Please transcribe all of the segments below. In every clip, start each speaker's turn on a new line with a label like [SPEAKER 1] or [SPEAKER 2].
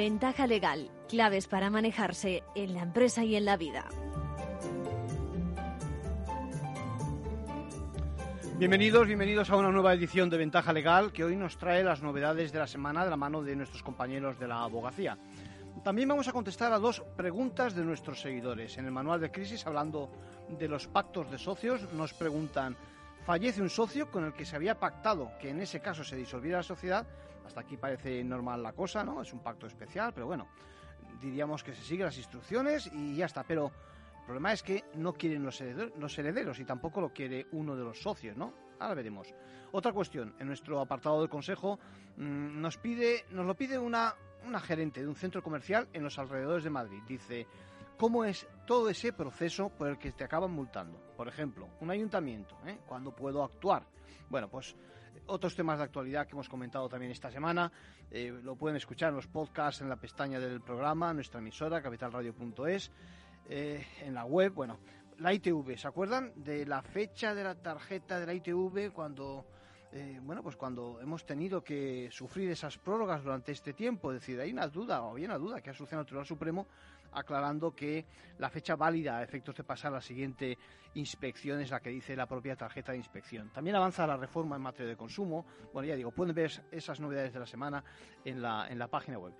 [SPEAKER 1] Ventaja legal, claves para manejarse en la empresa y en la vida.
[SPEAKER 2] Bienvenidos, bienvenidos a una nueva edición de Ventaja Legal que hoy nos trae las novedades de la semana de la mano de nuestros compañeros de la abogacía. También vamos a contestar a dos preguntas de nuestros seguidores. En el manual de crisis, hablando de los pactos de socios, nos preguntan, fallece un socio con el que se había pactado que en ese caso se disolviera la sociedad. Hasta aquí parece normal la cosa, ¿no? Es un pacto especial, pero bueno, diríamos que se siguen las instrucciones y ya está. Pero el problema es que no quieren los herederos, los herederos y tampoco lo quiere uno de los socios, ¿no? Ahora veremos. Otra cuestión, en nuestro apartado del consejo mmm, nos pide, nos lo pide una, una gerente de un centro comercial en los alrededores de Madrid. Dice, ¿cómo es todo ese proceso por el que te acaban multando? Por ejemplo, un ayuntamiento, ¿eh? ¿Cuándo puedo actuar? Bueno, pues otros temas de actualidad que hemos comentado también esta semana, eh, lo pueden escuchar en los podcasts en la pestaña del programa, nuestra emisora, capitalradio.es, eh, en la web, bueno, la ITV, ¿se acuerdan de la fecha de la tarjeta de la ITV cuando eh, bueno, pues cuando hemos tenido que sufrir esas prórrogas durante este tiempo, es decir, hay una duda, o había una duda que ha solucionado el Tribunal Supremo aclarando que la fecha válida a efectos de pasar la siguiente inspección es la que dice la propia tarjeta de inspección. También avanza la reforma en materia de consumo. Bueno, ya digo, pueden ver esas novedades de la semana en la, en la página web.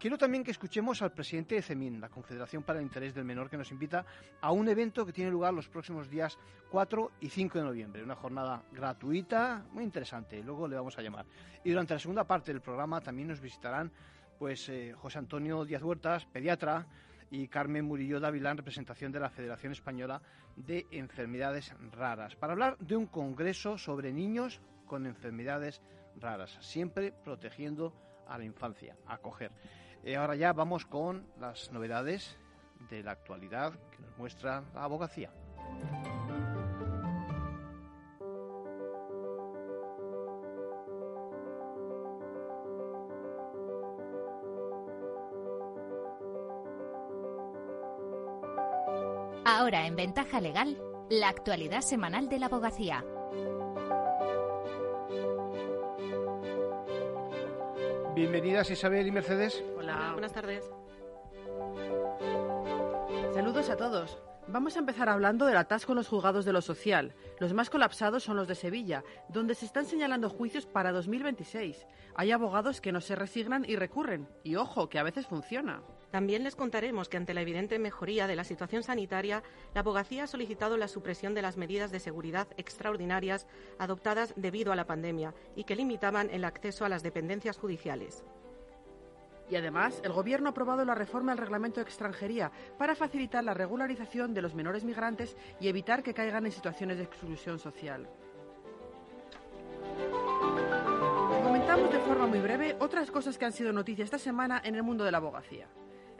[SPEAKER 2] Quiero también que escuchemos al presidente de CEMIN, la Confederación para el Interés del Menor, que nos invita a un evento que tiene lugar los próximos días 4 y 5 de noviembre. Una jornada gratuita, muy interesante, luego le vamos a llamar. Y durante la segunda parte del programa también nos visitarán pues eh, José Antonio Díaz Huertas, pediatra, y Carmen Murillo Dávila, en representación de la Federación Española de Enfermedades Raras, para hablar de un congreso sobre niños con enfermedades raras, siempre protegiendo a la infancia, acoger. Y ahora ya vamos con las novedades de la actualidad que nos muestra la abogacía.
[SPEAKER 1] Ahora en Ventaja Legal, la actualidad semanal de la abogacía.
[SPEAKER 2] Bienvenidas Isabel y Mercedes.
[SPEAKER 3] Hola, buenas tardes.
[SPEAKER 4] Saludos a todos. Vamos a empezar hablando del atasco en los juzgados de lo social. Los más colapsados son los de Sevilla, donde se están señalando juicios para 2026. Hay abogados que no se resignan y recurren. Y ojo, que a veces funciona.
[SPEAKER 3] También les contaremos que ante la evidente mejoría de la situación sanitaria, la abogacía ha solicitado la supresión de las medidas de seguridad extraordinarias adoptadas debido a la pandemia y que limitaban el acceso a las dependencias judiciales.
[SPEAKER 4] Y además, el Gobierno ha aprobado la reforma del reglamento de extranjería para facilitar la regularización de los menores migrantes y evitar que caigan en situaciones de exclusión social. Comentamos de forma muy breve otras cosas que han sido noticia esta semana en el mundo de la abogacía.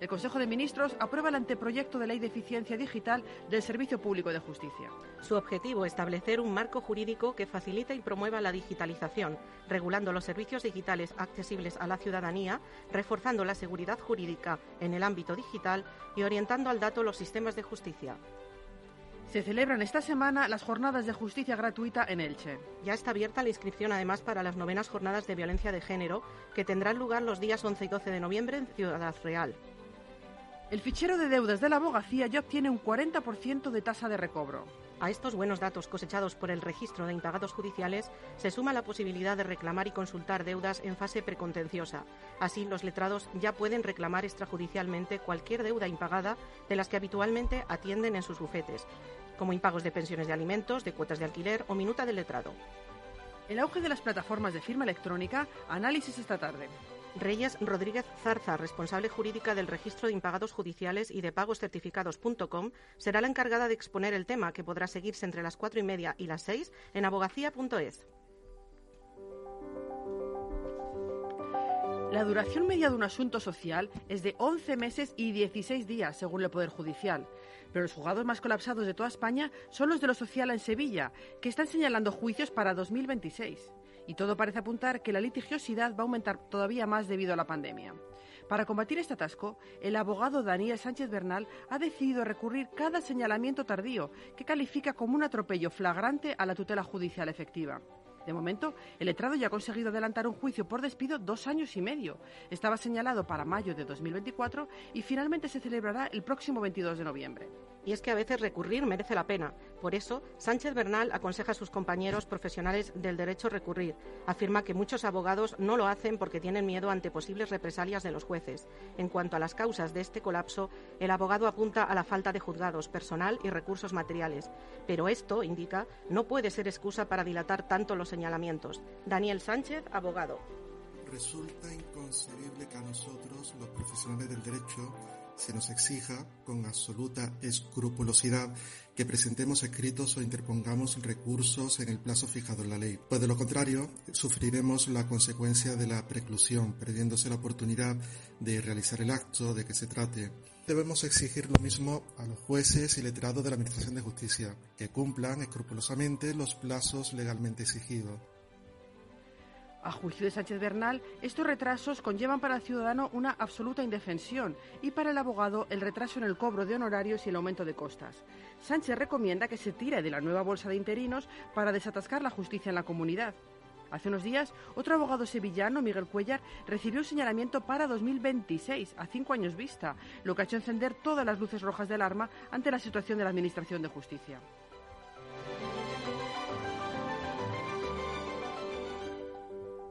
[SPEAKER 4] El Consejo de Ministros aprueba el anteproyecto de ley de eficiencia digital del Servicio Público de Justicia.
[SPEAKER 3] Su objetivo es establecer un marco jurídico que facilite y promueva la digitalización, regulando los servicios digitales accesibles a la ciudadanía, reforzando la seguridad jurídica en el ámbito digital y orientando al dato los sistemas de justicia.
[SPEAKER 4] Se celebran esta semana las jornadas de justicia gratuita en Elche.
[SPEAKER 3] Ya está abierta la inscripción además para las novenas jornadas de violencia de género que tendrán lugar los días 11 y 12 de noviembre en Ciudad Real.
[SPEAKER 4] El fichero de deudas de la abogacía ya obtiene un 40% de tasa de recobro.
[SPEAKER 3] A estos buenos datos cosechados por el registro de impagados judiciales se suma la posibilidad de reclamar y consultar deudas en fase precontenciosa. Así, los letrados ya pueden reclamar extrajudicialmente cualquier deuda impagada de las que habitualmente atienden en sus bufetes, como impagos de pensiones de alimentos, de cuotas de alquiler o minuta del letrado.
[SPEAKER 4] El auge de las plataformas de firma electrónica, análisis esta tarde.
[SPEAKER 3] Reyes Rodríguez Zarza, responsable jurídica del registro de impagados judiciales y de pagoscertificados.com, será la encargada de exponer el tema que podrá seguirse entre las cuatro y media y las seis en abogacía.es.
[SPEAKER 4] La duración media de un asunto social es de 11 meses y 16 días, según el Poder Judicial. Pero los juzgados más colapsados de toda España son los de lo social en Sevilla, que están señalando juicios para 2026 y todo parece apuntar que la litigiosidad va a aumentar todavía más debido a la pandemia. Para combatir este atasco, el abogado Daniel Sánchez Bernal ha decidido recurrir cada señalamiento tardío que califica como un atropello flagrante a la tutela judicial efectiva. De momento, el letrado ya ha conseguido adelantar un juicio por despido dos años y medio. Estaba señalado para mayo de 2024 y finalmente se celebrará el próximo 22 de noviembre.
[SPEAKER 3] Y es que a veces recurrir merece la pena. Por eso, Sánchez Bernal aconseja a sus compañeros profesionales del derecho recurrir. Afirma que muchos abogados no lo hacen porque tienen miedo ante posibles represalias de los jueces. En cuanto a las causas de este colapso, el abogado apunta a la falta de juzgados, personal y recursos materiales. Pero esto, indica, no puede ser excusa para dilatar tanto los señalamientos. Daniel Sánchez, abogado.
[SPEAKER 5] Resulta inconcebible que a nosotros, los profesionales del derecho, se nos exija con absoluta escrupulosidad que presentemos escritos o interpongamos recursos en el plazo fijado en la ley. Pues de lo contrario, sufriremos la consecuencia de la preclusión, perdiéndose la oportunidad de realizar el acto de que se trate. Debemos exigir lo mismo a los jueces y letrados de la Administración de Justicia, que cumplan escrupulosamente los plazos legalmente exigidos.
[SPEAKER 4] A juicio de Sánchez Bernal, estos retrasos conllevan para el ciudadano una absoluta indefensión y para el abogado el retraso en el cobro de honorarios y el aumento de costas. Sánchez recomienda que se tire de la nueva bolsa de interinos para desatascar la justicia en la comunidad. Hace unos días, otro abogado sevillano, Miguel Cuellar, recibió un señalamiento para 2026, a cinco años vista, lo que ha hecho encender todas las luces rojas de alarma ante la situación de la Administración de Justicia.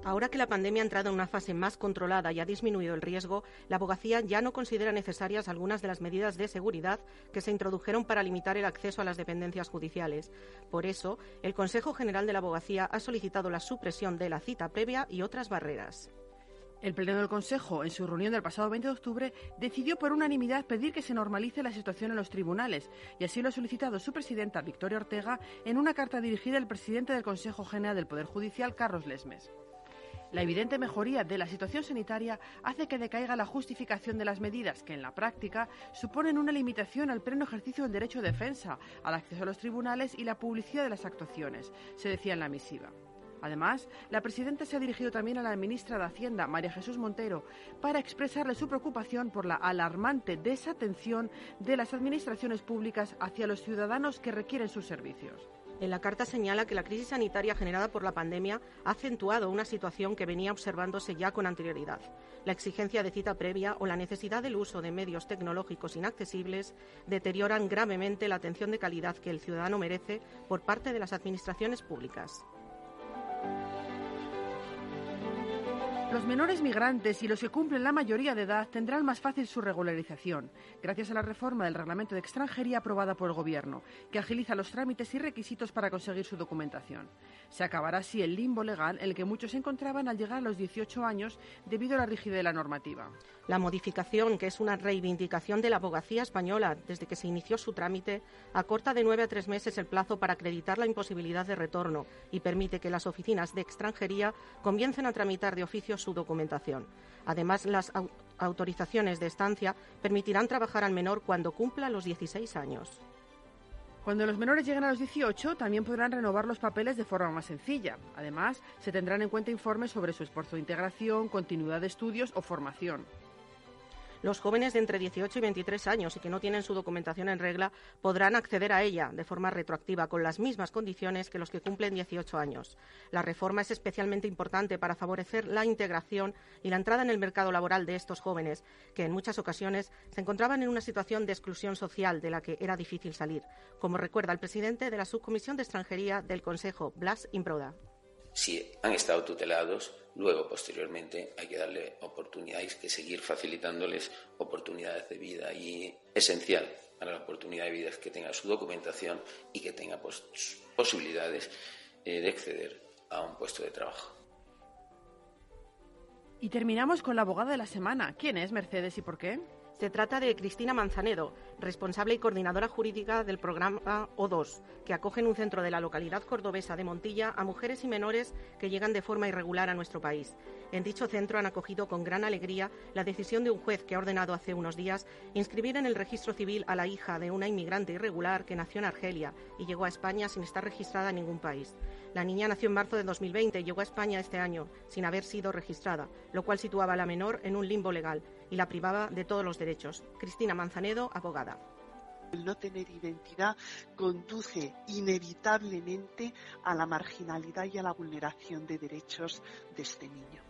[SPEAKER 3] Ahora que la pandemia ha entrado en una fase más controlada y ha disminuido el riesgo, la abogacía ya no considera necesarias algunas de las medidas de seguridad que se introdujeron para limitar el acceso a las dependencias judiciales. Por eso, el Consejo General de la Abogacía ha solicitado la supresión de la cita previa y otras barreras.
[SPEAKER 4] El Pleno del Consejo, en su reunión del pasado 20 de octubre, decidió por unanimidad pedir que se normalice la situación en los tribunales, y así lo ha solicitado su presidenta, Victoria Ortega, en una carta dirigida al presidente del Consejo General del Poder Judicial, Carlos Lesmes. La evidente mejoría de la situación sanitaria hace que decaiga la justificación de las medidas que, en la práctica, suponen una limitación al pleno ejercicio del derecho de defensa, al acceso a los tribunales y la publicidad de las actuaciones, se decía en la misiva. Además, la presidenta se ha dirigido también a la ministra de Hacienda, María Jesús Montero, para expresarle su preocupación por la alarmante desatención de las administraciones públicas hacia los ciudadanos que requieren sus servicios.
[SPEAKER 3] En la carta señala que la crisis sanitaria generada por la pandemia ha acentuado una situación que venía observándose ya con anterioridad. La exigencia de cita previa o la necesidad del uso de medios tecnológicos inaccesibles deterioran gravemente la atención de calidad que el ciudadano merece por parte de las administraciones públicas.
[SPEAKER 4] Los menores migrantes y los que cumplen la mayoría de edad tendrán más fácil su regularización, gracias a la reforma del reglamento de extranjería aprobada por el Gobierno, que agiliza los trámites y requisitos para conseguir su documentación. Se acabará así el limbo legal en el que muchos se encontraban al llegar a los 18 años debido a la rigidez de la normativa.
[SPEAKER 3] La modificación, que es una reivindicación de la abogacía española desde que se inició su trámite, acorta de nueve a tres meses el plazo para acreditar la imposibilidad de retorno y permite que las oficinas de extranjería comiencen a tramitar de oficio su documentación. Además, las autorizaciones de estancia permitirán trabajar al menor cuando cumpla los 16 años.
[SPEAKER 4] Cuando los menores lleguen a los 18, también podrán renovar los papeles de forma más sencilla. Además, se tendrán en cuenta informes sobre su esfuerzo de integración, continuidad de estudios o formación.
[SPEAKER 3] Los jóvenes de entre 18 y 23 años y que no tienen su documentación en regla podrán acceder a ella de forma retroactiva con las mismas condiciones que los que cumplen 18 años. La reforma es especialmente importante para favorecer la integración y la entrada en el mercado laboral de estos jóvenes, que en muchas ocasiones se encontraban en una situación de exclusión social de la que era difícil salir, como recuerda el presidente de la Subcomisión de Extranjería del Consejo, Blas Improda.
[SPEAKER 6] Si han estado tutelados, luego, posteriormente, hay que darle oportunidades, que seguir facilitándoles oportunidades de vida y esencial para la oportunidad de vida es que tenga su documentación y que tenga pues, posibilidades eh, de acceder a un puesto de trabajo.
[SPEAKER 4] Y terminamos con la abogada de la semana. ¿Quién es Mercedes y por qué?
[SPEAKER 3] Se trata de Cristina Manzanedo, responsable y coordinadora jurídica del programa O2, que acoge en un centro de la localidad cordobesa de Montilla a mujeres y menores que llegan de forma irregular a nuestro país. En dicho centro han acogido con gran alegría la decisión de un juez que ha ordenado hace unos días inscribir en el registro civil a la hija de una inmigrante irregular que nació en Argelia y llegó a España sin estar registrada en ningún país. La niña nació en marzo de 2020 y llegó a España este año sin haber sido registrada, lo cual situaba a la menor en un limbo legal y la privaba de todos los derechos. Cristina Manzanedo, abogada.
[SPEAKER 7] El no tener identidad conduce inevitablemente a la marginalidad y a la vulneración de derechos de este niño.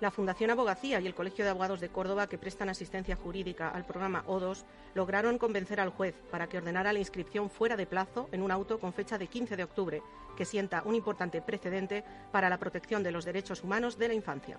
[SPEAKER 3] La Fundación Abogacía y el Colegio de Abogados de Córdoba, que prestan asistencia jurídica al programa O2, lograron convencer al juez para que ordenara la inscripción fuera de plazo en un auto con fecha de 15 de octubre, que sienta un importante precedente para la protección de los derechos humanos de la infancia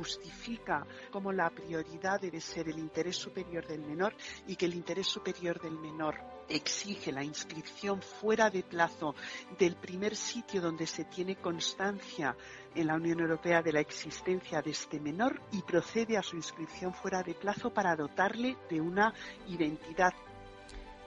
[SPEAKER 7] justifica como la prioridad debe ser el interés superior del menor y que el interés superior del menor exige la inscripción fuera de plazo del primer sitio donde se tiene constancia en la Unión Europea de la existencia de este menor y procede a su inscripción fuera de plazo para dotarle de una identidad.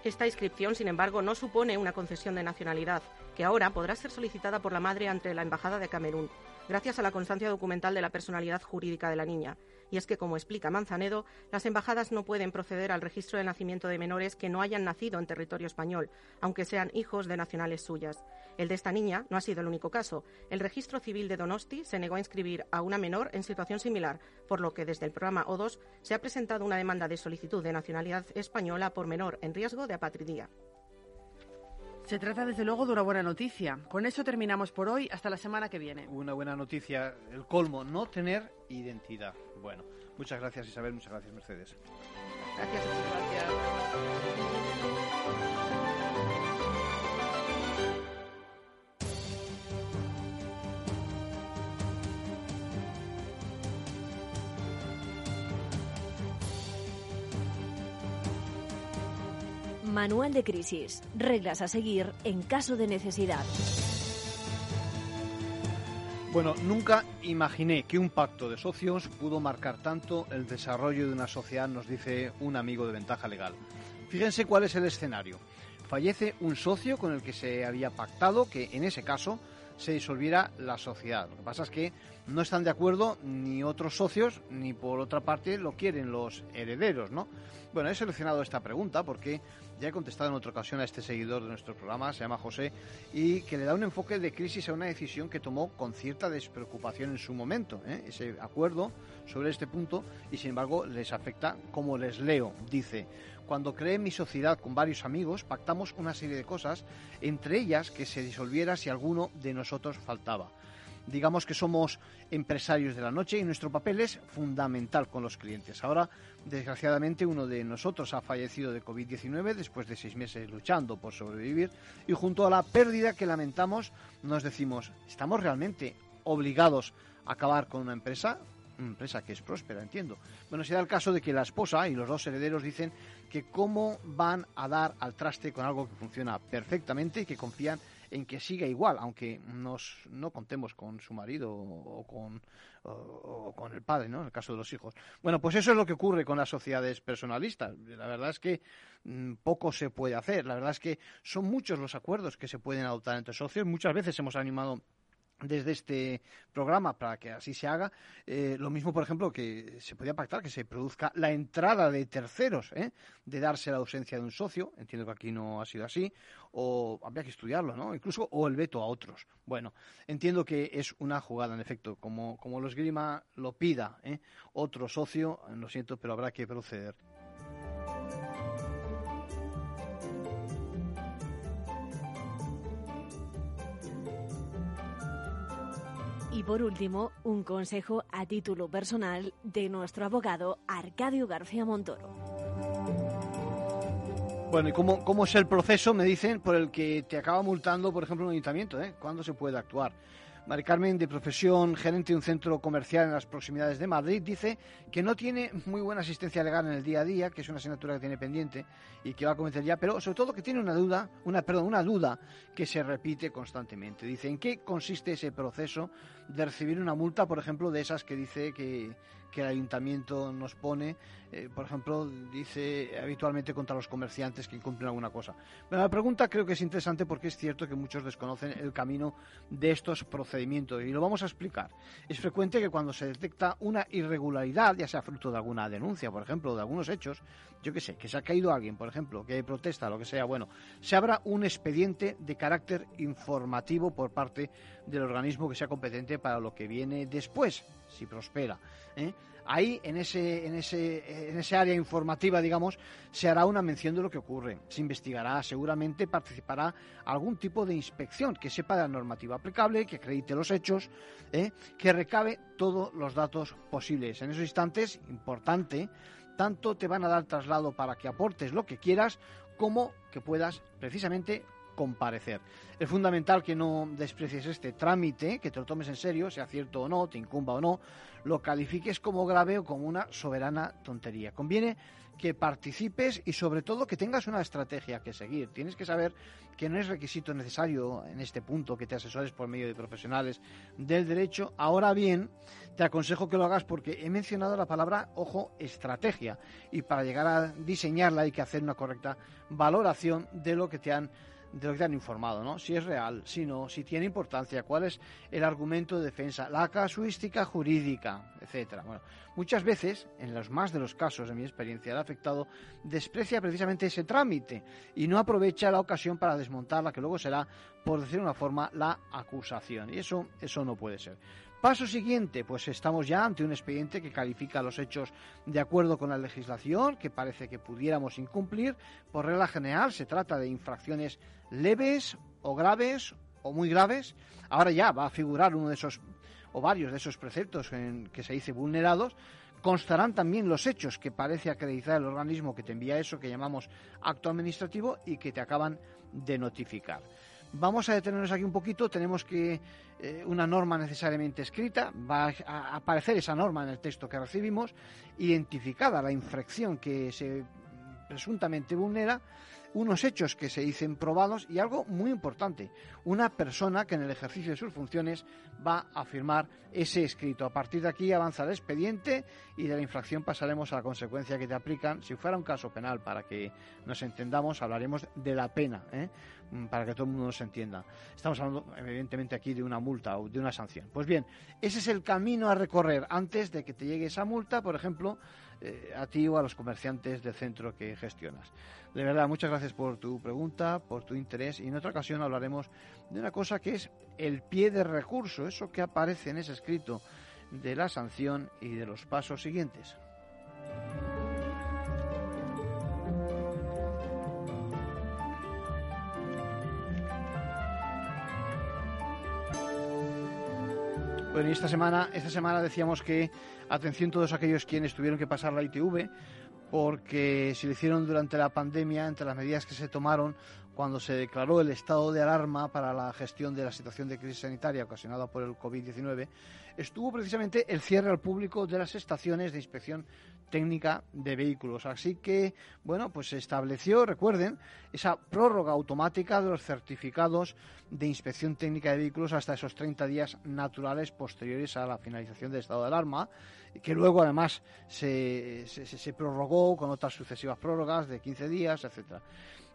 [SPEAKER 3] Esta inscripción, sin embargo, no supone una concesión de nacionalidad, que ahora podrá ser solicitada por la madre ante la Embajada de Camerún gracias a la constancia documental de la personalidad jurídica de la niña. Y es que, como explica Manzanedo, las embajadas no pueden proceder al registro de nacimiento de menores que no hayan nacido en territorio español, aunque sean hijos de nacionales suyas. El de esta niña no ha sido el único caso. El registro civil de Donosti se negó a inscribir a una menor en situación similar, por lo que desde el programa O2 se ha presentado una demanda de solicitud de nacionalidad española por menor en riesgo de apatridía.
[SPEAKER 4] Se trata desde luego de una buena noticia. Con eso terminamos por hoy. Hasta la semana que viene.
[SPEAKER 2] Una buena noticia, el colmo, no tener identidad. Bueno, muchas gracias Isabel, muchas gracias Mercedes.
[SPEAKER 3] Gracias, gracias.
[SPEAKER 1] Manual de crisis. Reglas a seguir en caso de necesidad.
[SPEAKER 2] Bueno, nunca imaginé que un pacto de socios pudo marcar tanto el desarrollo de una sociedad, nos dice un amigo de ventaja legal. Fíjense cuál es el escenario. Fallece un socio con el que se había pactado que en ese caso se disolviera la sociedad. Lo que pasa es que no están de acuerdo ni otros socios ni por otra parte lo quieren los herederos, ¿no? Bueno, he seleccionado esta pregunta porque ya he contestado en otra ocasión a este seguidor de nuestro programa, se llama José, y que le da un enfoque de crisis a una decisión que tomó con cierta despreocupación en su momento. ¿eh? Ese acuerdo sobre este punto y sin embargo les afecta como les leo. Dice, cuando creé mi sociedad con varios amigos, pactamos una serie de cosas, entre ellas que se disolviera si alguno de nosotros faltaba digamos que somos empresarios de la noche y nuestro papel es fundamental con los clientes. Ahora, desgraciadamente, uno de nosotros ha fallecido de COVID-19 después de seis meses luchando por sobrevivir y junto a la pérdida que lamentamos nos decimos, ¿estamos realmente obligados a acabar con una empresa? Una empresa que es próspera, entiendo. Bueno, se da el caso de que la esposa y los dos herederos dicen que cómo van a dar al traste con algo que funciona perfectamente y que confían en que siga igual, aunque nos, no contemos con su marido o con, con el padre, ¿no? En el caso de los hijos. Bueno, pues eso es lo que ocurre con las sociedades personalistas. La verdad es que mm, poco se puede hacer. La verdad es que son muchos los acuerdos que se pueden adoptar entre socios. Muchas veces hemos animado desde este programa para que así se haga. Eh, lo mismo, por ejemplo, que se podía pactar que se produzca la entrada de terceros, ¿eh? de darse la ausencia de un socio. Entiendo que aquí no ha sido así. O habría que estudiarlo, ¿no? Incluso, o el veto a otros. Bueno, entiendo que es una jugada, en efecto, como, como los Grima lo pida, ¿eh? otro socio, lo siento, pero habrá que proceder.
[SPEAKER 1] Por último, un consejo a título personal de nuestro abogado Arcadio García Montoro.
[SPEAKER 2] Bueno, ¿y cómo, cómo es el proceso, me dicen, por el que te acaba multando, por ejemplo, un ayuntamiento? ¿eh? ¿Cuándo se puede actuar? Mari Carmen, de profesión gerente de un centro comercial en las proximidades de Madrid, dice que no tiene muy buena asistencia legal en el día a día, que es una asignatura que tiene pendiente y que va a cometer ya, pero sobre todo que tiene una duda, una perdón, una duda que se repite constantemente. Dice, ¿en qué consiste ese proceso de recibir una multa, por ejemplo, de esas que dice que que el ayuntamiento nos pone, eh, por ejemplo, dice habitualmente contra los comerciantes que incumplen alguna cosa. Bueno, la pregunta creo que es interesante porque es cierto que muchos desconocen el camino de estos procedimientos y lo vamos a explicar. Es frecuente que cuando se detecta una irregularidad, ya sea fruto de alguna denuncia, por ejemplo, de algunos hechos, yo qué sé, que se ha caído alguien, por ejemplo, que protesta, lo que sea, bueno, se abra un expediente de carácter informativo por parte del organismo que sea competente para lo que viene después, si prospera. ¿eh? Ahí, en ese, en, ese, en ese área informativa, digamos, se hará una mención de lo que ocurre. Se investigará, seguramente participará algún tipo de inspección que sepa de la normativa aplicable, que acredite los hechos, ¿eh? que recabe todos los datos posibles. En esos instantes, importante, tanto te van a dar traslado para que aportes lo que quieras, como que puedas precisamente comparecer. Es fundamental que no desprecies este trámite, que te lo tomes en serio, sea cierto o no, te incumba o no, lo califiques como grave o como una soberana tontería. Conviene que participes y sobre todo que tengas una estrategia que seguir. Tienes que saber que no es requisito necesario en este punto que te asesores por medio de profesionales del derecho. Ahora bien, te aconsejo que lo hagas porque he mencionado la palabra, ojo, estrategia. Y para llegar a diseñarla hay que hacer una correcta valoración de lo que te han de lo que te han informado, ¿no? Si es real, si no, si tiene importancia, cuál es el argumento de defensa, la casuística jurídica, etcétera. Bueno, muchas veces, en los más de los casos de mi experiencia, el afectado desprecia precisamente ese trámite y no aprovecha la ocasión para desmontar la que luego será, por decir una forma, la acusación. Y eso, eso no puede ser. Paso siguiente, pues estamos ya ante un expediente que califica los hechos de acuerdo con la legislación, que parece que pudiéramos incumplir. Por regla general, se trata de infracciones leves o graves o muy graves. Ahora ya va a figurar uno de esos o varios de esos preceptos en que se dice vulnerados. Constarán también los hechos que parece acreditar el organismo que te envía eso que llamamos acto administrativo y que te acaban de notificar. Vamos a detenernos aquí un poquito. Tenemos que eh, una norma necesariamente escrita. Va a aparecer esa norma en el texto que recibimos, identificada la infracción que se presuntamente vulnera unos hechos que se dicen probados y algo muy importante, una persona que en el ejercicio de sus funciones va a firmar ese escrito. A partir de aquí avanza el expediente y de la infracción pasaremos a la consecuencia que te aplican. Si fuera un caso penal, para que nos entendamos, hablaremos de la pena, ¿eh? mm, para que todo el mundo nos entienda. Estamos hablando, evidentemente, aquí de una multa o de una sanción. Pues bien, ese es el camino a recorrer antes de que te llegue esa multa, por ejemplo, eh, a ti o a los comerciantes del centro que gestionas. De verdad, muchas gracias por tu pregunta, por tu interés y en otra ocasión hablaremos de una cosa que es el pie de recurso, eso que aparece en ese escrito de la sanción y de los pasos siguientes. Bueno, y esta semana, esta semana decíamos que atención todos aquellos quienes tuvieron que pasar la ITV, porque se lo hicieron durante la pandemia, entre las medidas que se tomaron cuando se declaró el estado de alarma para la gestión de la situación de crisis sanitaria ocasionada por el COVID-19, estuvo precisamente el cierre al público de las estaciones de inspección técnica de vehículos. Así que, bueno, pues se estableció, recuerden, esa prórroga automática de los certificados de inspección técnica de vehículos hasta esos 30 días naturales posteriores a la finalización del estado de alarma, que luego además se, se, prorrogó con otras sucesivas prórrogas de 15 días, etcétera.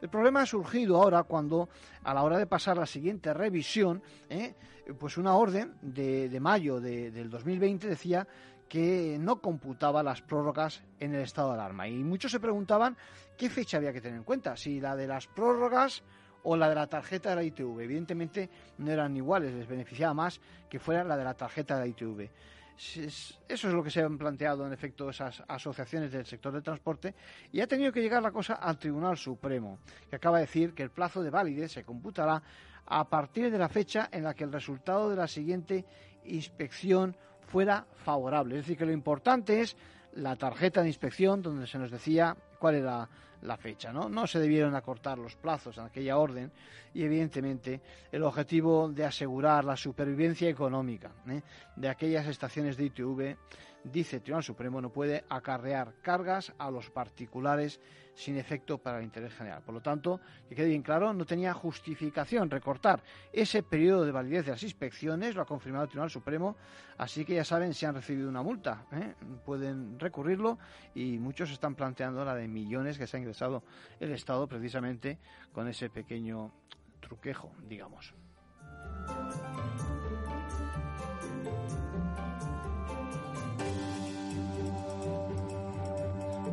[SPEAKER 2] El problema ha surgido ahora cuando, a la hora de pasar la siguiente revisión, ¿eh? pues una orden de, de mayo de, del 2020 decía que no computaba las prórrogas en el estado de alarma. Y muchos se preguntaban qué fecha había que tener en cuenta, si la de las prórrogas o la de la tarjeta de la ITV. Evidentemente no eran iguales, les beneficiaba más que fuera la de la tarjeta de la ITV. Eso es lo que se han planteado, en efecto, esas asociaciones del sector del transporte y ha tenido que llegar la cosa al Tribunal Supremo, que acaba de decir que el plazo de validez se computará a partir de la fecha en la que el resultado de la siguiente inspección fuera favorable. Es decir, que lo importante es la tarjeta de inspección donde se nos decía cuál era la fecha. ¿no? no se debieron acortar los plazos en aquella orden y evidentemente el objetivo de asegurar la supervivencia económica ¿eh? de aquellas estaciones de ITV, dice el Tribunal Supremo, no puede acarrear cargas a los particulares sin efecto para el interés general. Por lo tanto, que quede bien claro, no tenía justificación recortar ese periodo de validez de las inspecciones, lo ha confirmado el Tribunal Supremo, así que ya saben si han recibido una multa, ¿eh? pueden recurrirlo y muchos están planteando la de millones que se ha ingresado el Estado precisamente con ese pequeño truquejo, digamos.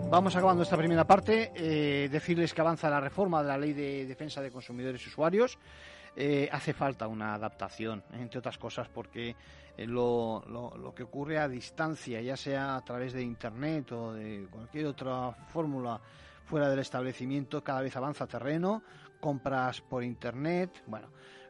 [SPEAKER 2] Vamos acabando esta primera parte. Eh, decirles que avanza la reforma de la Ley de Defensa de Consumidores y Usuarios. eh, hace falta una adaptación, entre otras cosas, porque eh, lo, lo, que ocurre a distancia, ya sea a través de Internet o de cualquier otra fórmula fuera del establecimiento, cada vez avanza terreno, compras por Internet, bueno,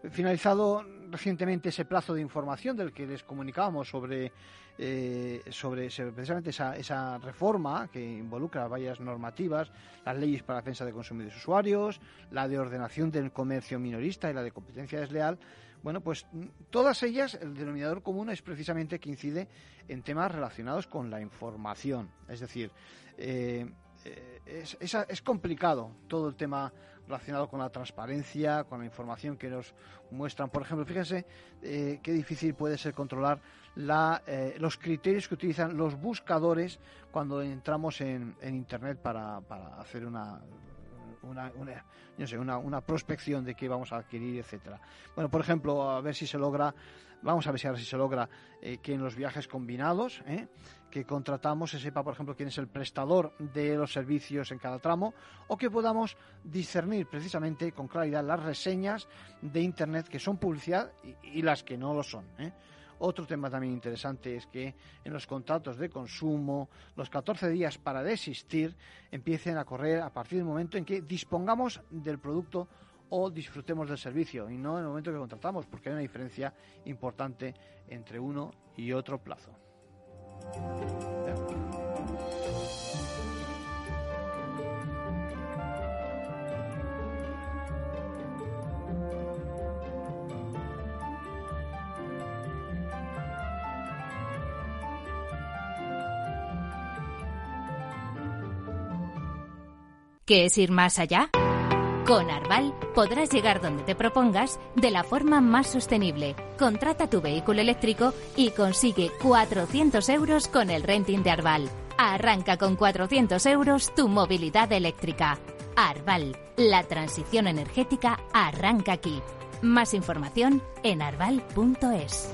[SPEAKER 2] finalizado recientemente ese plazo de información del que les comunicábamos sobre, eh, sobre precisamente esa, esa, reforma que involucra varias normativas, las leyes para la defensa de consumidores y usuarios, la de ordenación del comercio minorista y la de competencia desleal. Bueno, pues todas ellas, el denominador común es precisamente que incide en temas relacionados con la información. Es decir, eh, eh, es, es, complicado todo el tema relacionado con la transparencia, con la información que nos muestran. Por ejemplo, fíjense eh, qué difícil puede ser controlar la, eh, los criterios que utilizan los buscadores cuando entramos en, en Internet para, para hacer una, una, una, sé, una, una, prospección de qué vamos a adquirir, etcétera. Bueno, por ejemplo, a ver si se logra, vamos a ver si ahora si se logra que en los viajes combinados, ¿eh? que contratamos se sepa, por ejemplo, quién es el prestador de los servicios en cada tramo o que podamos discernir precisamente con claridad las reseñas de Internet que son publicidad y, las que no lo son. ¿eh? Otro tema también interesante es que en los contratos de consumo, los 14 días para desistir empiecen a correr a partir del momento en que dispongamos del producto o disfrutemos del servicio y no en el momento que contratamos, porque hay una diferencia importante entre uno y otro plazo.
[SPEAKER 8] ¿Qué es ir más allá? Con Arval podrás llegar donde te propongas de la forma más sostenible. Contrata tu vehículo eléctrico y consigue 400 euros con el renting de Arval. Arranca con 400 euros tu movilidad eléctrica. Arval, la transición energética arranca aquí. Más información en arval.es.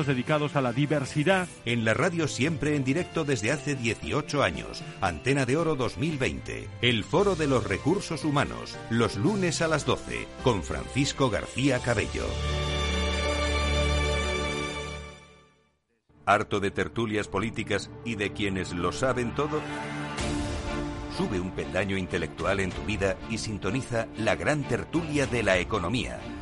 [SPEAKER 9] dedicados a la diversidad.
[SPEAKER 10] En la radio siempre en directo desde hace 18 años. Antena de Oro 2020. El Foro de los Recursos Humanos. Los lunes a las 12. Con Francisco García Cabello. ¿Harto de tertulias políticas y de quienes lo saben todo? Sube un peldaño intelectual en tu vida y sintoniza la gran tertulia de la economía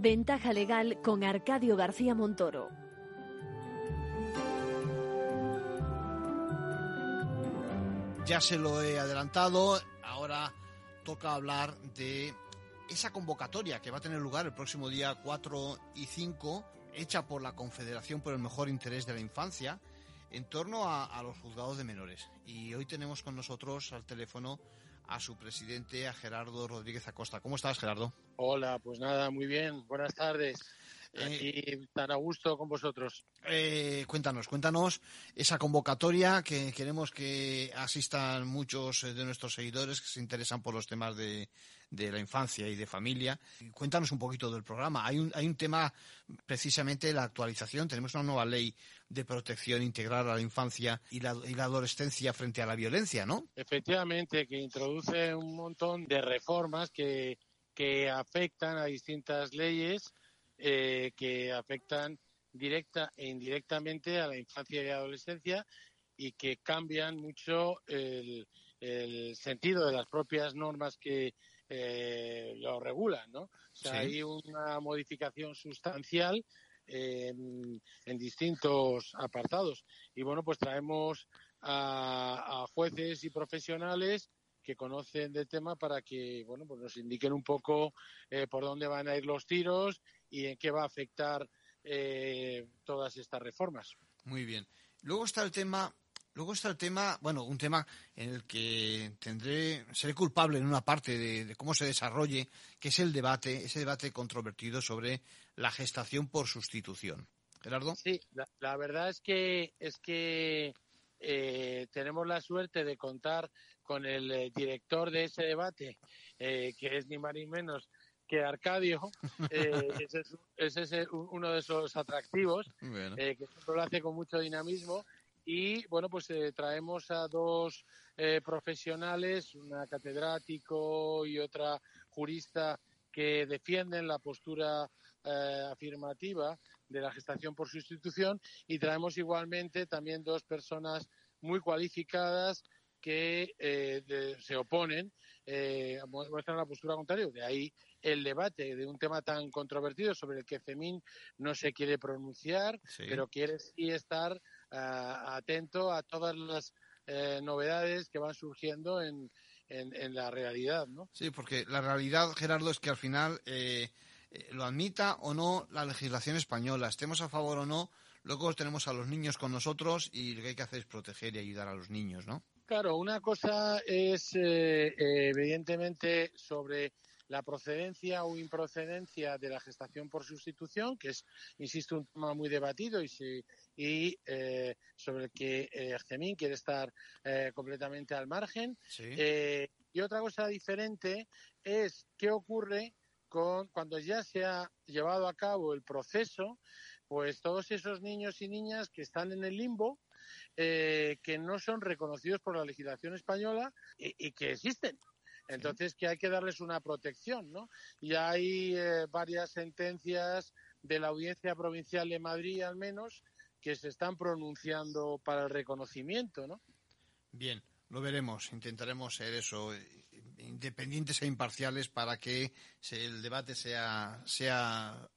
[SPEAKER 1] Ventaja legal con Arcadio García Montoro.
[SPEAKER 2] Ya se lo he adelantado, ahora toca hablar de esa convocatoria que va a tener lugar el próximo día 4 y 5, hecha por la Confederación por el Mejor Interés de la Infancia, en torno a, a los juzgados de menores. Y hoy tenemos con nosotros al teléfono a su presidente, a Gerardo Rodríguez Acosta. ¿Cómo estás, Gerardo?
[SPEAKER 11] Hola, pues nada, muy bien. Buenas tardes. Aquí tan a gusto con vosotros.
[SPEAKER 2] Eh, cuéntanos, cuéntanos esa convocatoria que queremos que asistan muchos de nuestros seguidores que se interesan por los temas de, de la infancia y de familia. Cuéntanos un poquito del programa. Hay un, hay un tema, precisamente, la actualización. Tenemos una nueva ley de protección integral a la infancia y la, y la adolescencia frente a la violencia, ¿no?
[SPEAKER 11] Efectivamente, que introduce un montón de reformas que, que afectan a distintas leyes eh, que afectan directa e indirectamente a la infancia y la adolescencia y que cambian mucho el, el sentido de las propias normas que eh, lo regulan, ¿no? O sea,
[SPEAKER 2] Sí.
[SPEAKER 11] hay una modificación sustancial en, en distintos apartados. Y bueno, pues traemos a, a jueces y profesionales que conocen del tema para que bueno pues nos indiquen un poco eh, por dónde van a ir los tiros y en qué va a afectar eh, todas estas reformas.
[SPEAKER 2] Muy bien. Luego está el tema, luego está el tema, bueno, un tema en el que tendré, seré culpable en una parte de, de cómo se desarrolle, que es el debate, ese debate controvertido sobre la gestación por sustitución. Gerardo.
[SPEAKER 11] Sí, la, la verdad es que es que eh, tenemos la suerte de contar con el eh, director de ese debate, eh, que es ni más ni menos que Arcadio. Eh, ese es, ese es, eh, uno de esos atractivos,
[SPEAKER 2] Bueno.
[SPEAKER 11] eh, que siempre lo hace con mucho dinamismo. Y bueno, pues eh, traemos a dos profesionales, una catedrático y otra jurista, que defienden la postura afirmativa de la gestación por sustitución y traemos igualmente también dos personas muy cualificadas que de- se oponen, eh, mu- muestran la postura contraria. De ahí el debate de un tema tan controvertido sobre el que FEMIN no se quiere pronunciar,
[SPEAKER 2] Sí.
[SPEAKER 11] pero quiere sí estar ah, atento a todas las eh, novedades que van surgiendo en, en, en la realidad, ¿no?
[SPEAKER 2] Sí, porque la realidad, Gerardo, es que al final, eh, eh, lo admita o no la legislación española, estemos a favor o no, luego tenemos a los niños con nosotros y lo que hay que hacer es proteger y ayudar a los niños, ¿no?
[SPEAKER 11] Claro, una cosa es eh, eh, evidentemente sobre la procedencia o improcedencia de la gestación por sustitución, que es, insisto, un tema muy debatido y, y eh, sobre el que eh, quiere estar eh, completamente al margen. Eh, y otra cosa diferente es qué ocurre con cuando ya se ha llevado a cabo el proceso, pues todos esos niños y niñas que están en el limbo, eh, que no son reconocidos por la legislación española y, y que existen. Entonces, que hay que darles una protección, ¿no? Y hay eh, varias sentencias de la Audiencia Provincial de Madrid, al menos, que se están pronunciando para el reconocimiento, ¿no?
[SPEAKER 2] Bien, lo veremos. Intentaremos ser eso, independientes e imparciales para que el debate sea sea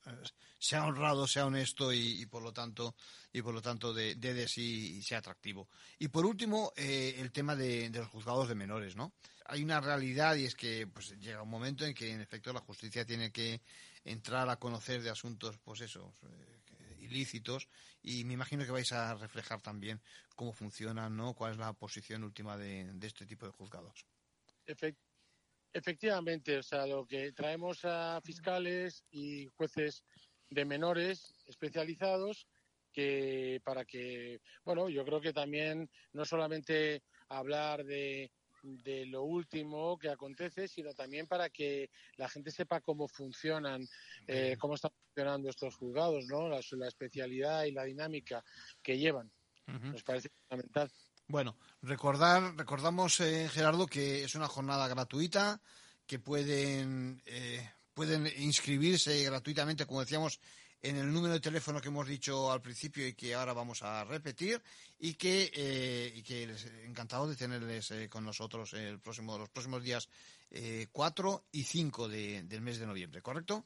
[SPEAKER 2] sea honrado, sea honesto y, por lo tanto y por lo tanto de, de, sí sea atractivo. Y por último, eh, el tema de, de los juzgados de menores, ¿no? Hay una realidad y es que pues llega un momento en que en efecto la justicia tiene que entrar a conocer de asuntos, pues eso, eh, ilícitos y me imagino que vais a reflejar también cómo funcionan, ¿no? ¿Cuál es la posición última de, de este tipo de juzgados?
[SPEAKER 11] Efectivamente, o sea, lo que traemos a fiscales y jueces de menores especializados que para que, bueno, yo creo que también no solamente hablar de, de lo último que acontece, sino también para que la gente sepa cómo funcionan, eh, cómo están funcionando estos juzgados, ¿no? La, la especialidad y la dinámica que llevan. Nos parece fundamental.
[SPEAKER 2] Bueno, recordar, recordamos, eh, Gerardo, que es una jornada gratuita, que pueden, eh, pueden inscribirse gratuitamente, como decíamos, en el número de teléfono que hemos dicho al principio y que ahora vamos a repetir, y que, eh, y que encantado de tenerles eh, con nosotros el próximo, los próximos días eh, 4 y 5 de- del mes de noviembre, ¿correcto?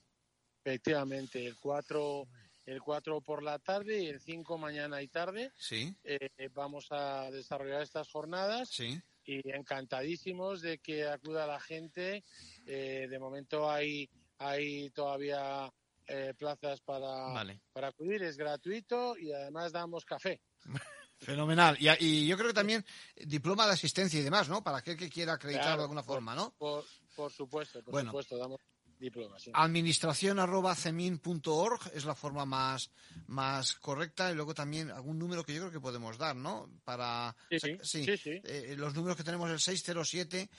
[SPEAKER 11] Efectivamente, el 4 el 4 por la tarde y el 5 mañana y tarde.
[SPEAKER 2] Sí.
[SPEAKER 11] Eh, vamos a desarrollar estas jornadas.
[SPEAKER 2] Sí.
[SPEAKER 11] Y encantadísimos de que acuda la gente. Eh, de momento hay, hay todavía eh, plazas para,
[SPEAKER 2] Vale.
[SPEAKER 11] para acudir, es gratuito y además damos café.
[SPEAKER 2] Fenomenal. Y, y yo creo que también diploma de asistencia y demás, ¿no? Para aquel que quiera acreditarlo
[SPEAKER 11] Claro,
[SPEAKER 2] de alguna
[SPEAKER 11] por-
[SPEAKER 2] forma, ¿no?
[SPEAKER 11] Por, por supuesto, por
[SPEAKER 2] Bueno.
[SPEAKER 11] supuesto, damos diplomas. sí.
[SPEAKER 2] Administración arroba cemin.org es la forma más, más correcta y luego también algún número que yo creo que podemos dar, ¿no? Para
[SPEAKER 11] Sí, sí, sí, sí.
[SPEAKER 2] eh, los números que tenemos el 607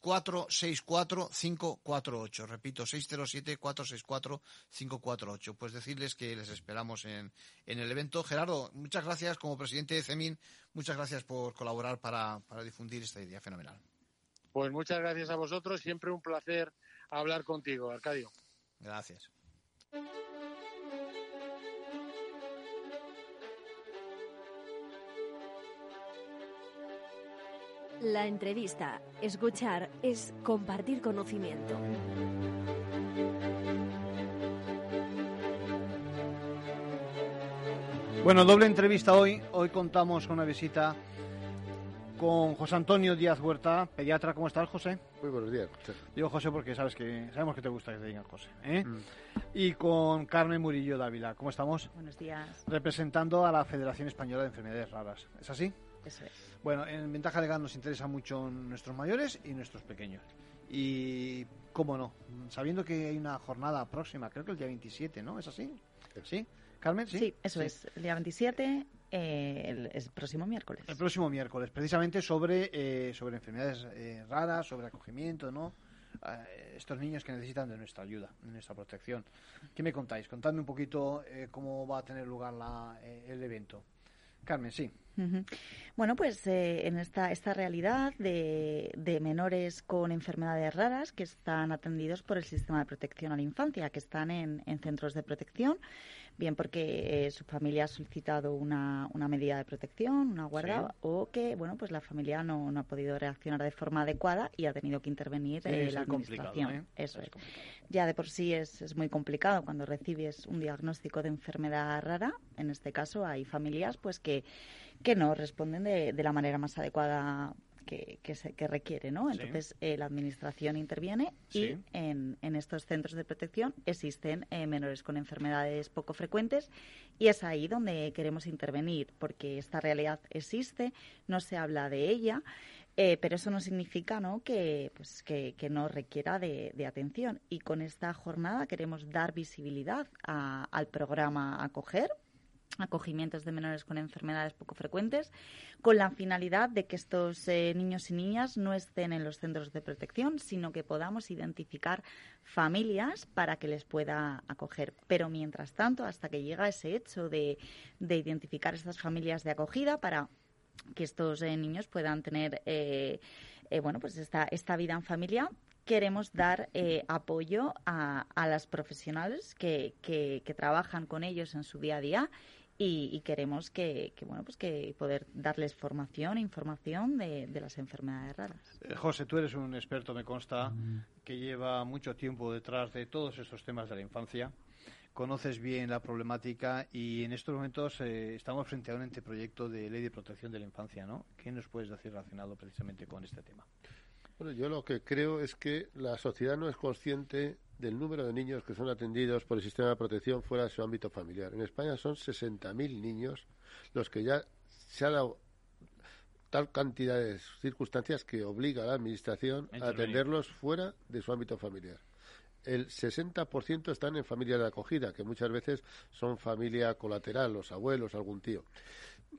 [SPEAKER 2] 464 548. Repito, 607 464 548. Pues decirles que les esperamos en, en el evento. Gerardo, muchas gracias como presidente de CEMIN. Muchas gracias por colaborar para, para difundir esta idea fenomenal.
[SPEAKER 11] Pues muchas gracias a vosotros, siempre un placer hablar contigo, Arcadio.
[SPEAKER 2] Gracias.
[SPEAKER 1] La entrevista, escuchar, es compartir conocimiento.
[SPEAKER 2] Bueno, doble entrevista hoy. Hoy contamos con una visita con José Antonio Díaz Huerta, pediatra. ¿Cómo estás, José?
[SPEAKER 12] Muy buenos días. José.
[SPEAKER 2] Digo José porque sabes que sabemos que te gusta que te digan José. ¿eh?
[SPEAKER 12] Mm.
[SPEAKER 2] Y con Carmen Murillo Dávila. ¿Cómo estamos?
[SPEAKER 13] Buenos días.
[SPEAKER 2] Representando a la Federación Española de Enfermedades Raras. ¿Es así?
[SPEAKER 13] Eso es.
[SPEAKER 2] Bueno, en Ventaja Legal nos interesa mucho nuestros mayores y nuestros pequeños. Y, cómo no, sabiendo que hay una jornada próxima, creo que el día 27, ¿no? ¿Es así? ¿Sí? Carmen, ¿sí?
[SPEAKER 13] Sí, eso
[SPEAKER 2] Sí.
[SPEAKER 13] es. El día 27, eh, el, próximo miércoles.
[SPEAKER 2] El próximo miércoles, precisamente sobre, eh, sobre enfermedades eh, raras, sobre acogimiento, ¿no? Eh, estos niños que necesitan de nuestra ayuda, de nuestra protección. ¿Qué me contáis? Contadme un poquito eh, cómo va a tener lugar la, eh, el evento. Carmen, sí.
[SPEAKER 13] Bueno, pues eh, en esta, esta realidad de, de menores con enfermedades raras que están atendidos por el sistema de protección a la infancia, que están en, en centros de protección, bien porque eh, su familia ha solicitado una, una medida de protección, una guarda,
[SPEAKER 2] Sí.
[SPEAKER 13] o que bueno pues la familia no, no ha podido reaccionar de forma adecuada y ha tenido que intervenir
[SPEAKER 2] Tiene
[SPEAKER 13] eh, la administración.
[SPEAKER 2] ¿eh?
[SPEAKER 13] Eso es. Ya de por sí es, es muy complicado cuando recibes un diagnóstico de enfermedad rara. En este caso hay familias pues que, que no responden de, de la manera más adecuada que, que, se, que requiere, ¿no?
[SPEAKER 14] Sí.
[SPEAKER 13] Entonces eh, la administración interviene
[SPEAKER 14] Sí.
[SPEAKER 13] y en, en estos centros de protección existen eh, menores con enfermedades poco frecuentes y es ahí donde queremos intervenir porque esta realidad existe, no se habla de ella. eh, pero eso no significa ¿no? Que, pues, que, que no requiera de, de atención. Y con esta jornada queremos dar visibilidad a- al programa Acoger, acogimientos de menores con enfermedades poco frecuentes, con la finalidad de que estos eh, niños y niñas no estén en los centros de protección, sino que podamos identificar familias para que les pueda acoger. Pero mientras tanto, hasta que llega ese hecho de, de identificar estas familias de acogida para que estos eh, niños puedan tener eh, bueno pues esta, esta vida en familia queremos dar apoyo a, a las profesionales que, que trabajan con ellos en su día a día y, y queremos que, que, bueno pues que poder darles formación e información de, de las enfermedades raras
[SPEAKER 2] Eh, José, tú eres un experto, me consta, que lleva mucho tiempo detrás de todos estos temas de la infancia. Conoces bien la problemática y en estos momentos eh, estamos frente a un anteproyecto de ley de protección de la infancia, ¿no? ¿Qué nos puedes decir relacionado precisamente con este tema?
[SPEAKER 12] Bueno, yo lo que creo es que la sociedad no es consciente del número de niños que son atendidos por el sistema de protección fuera de su ámbito familiar. En España son 60.000 niños los que ya se ha dado tal cantidad de circunstancias que obliga a la Administración a atenderlos fuera de su ámbito familiar. El 60% están en familias de acogida, que muchas veces son familia colateral, los abuelos, algún tío.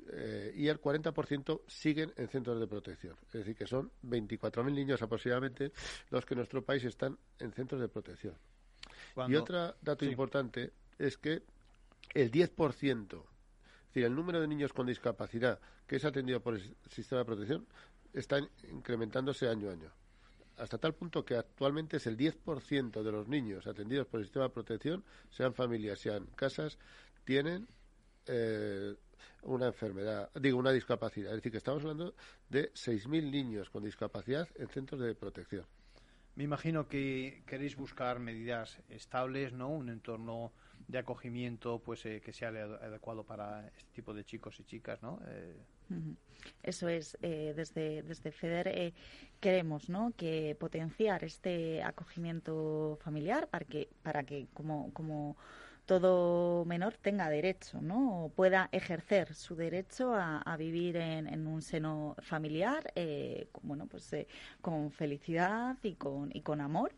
[SPEAKER 12] Eh, y el 40% siguen en centros de protección. Es decir, que son 24.000 niños aproximadamente los que en nuestro país están en centros de protección. Y otro dato
[SPEAKER 2] Sí.
[SPEAKER 12] importante es que el 10%, es decir, el número de niños con discapacidad que es atendido por el sistema de protección está incrementándose año a año. Hasta tal punto que actualmente es el 10% de los niños atendidos por el sistema de protección, sean familias, sean casas, tienen eh, una enfermedad, digo, una discapacidad. Es decir, que estamos hablando de 6.000 niños con discapacidad en centros de protección.
[SPEAKER 2] Me imagino que queréis buscar medidas estables, ¿no? Un entorno de acogimiento pues eh, que sea adecuado para este tipo de chicos y chicas, ¿no? Eh,
[SPEAKER 13] Eso es, eh, desde, desde FEDER queremos ¿no? que potenciar este acogimiento familiar para que, para que como, como todo menor tenga derecho, ¿no? O pueda ejercer su derecho a, vivir en, un seno familiar, eh, bueno, pues eh, con felicidad y con, y con amor.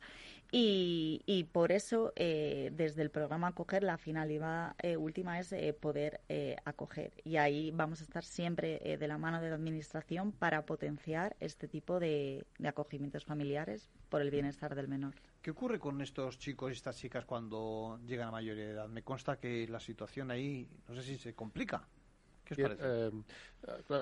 [SPEAKER 13] Y, y por eso, eh, desde el programa Acoger, la finalidad eh, última es eh, poder acoger. Y ahí vamos a estar siempre de la mano de la Administración para potenciar este tipo de, de, acogimientos familiares por el bienestar del menor.
[SPEAKER 2] ¿Qué ocurre con estos chicos y estas chicas cuando llegan a mayoría de edad? Me consta que la situación ahí, no sé si se complica. ¿Qué os parece?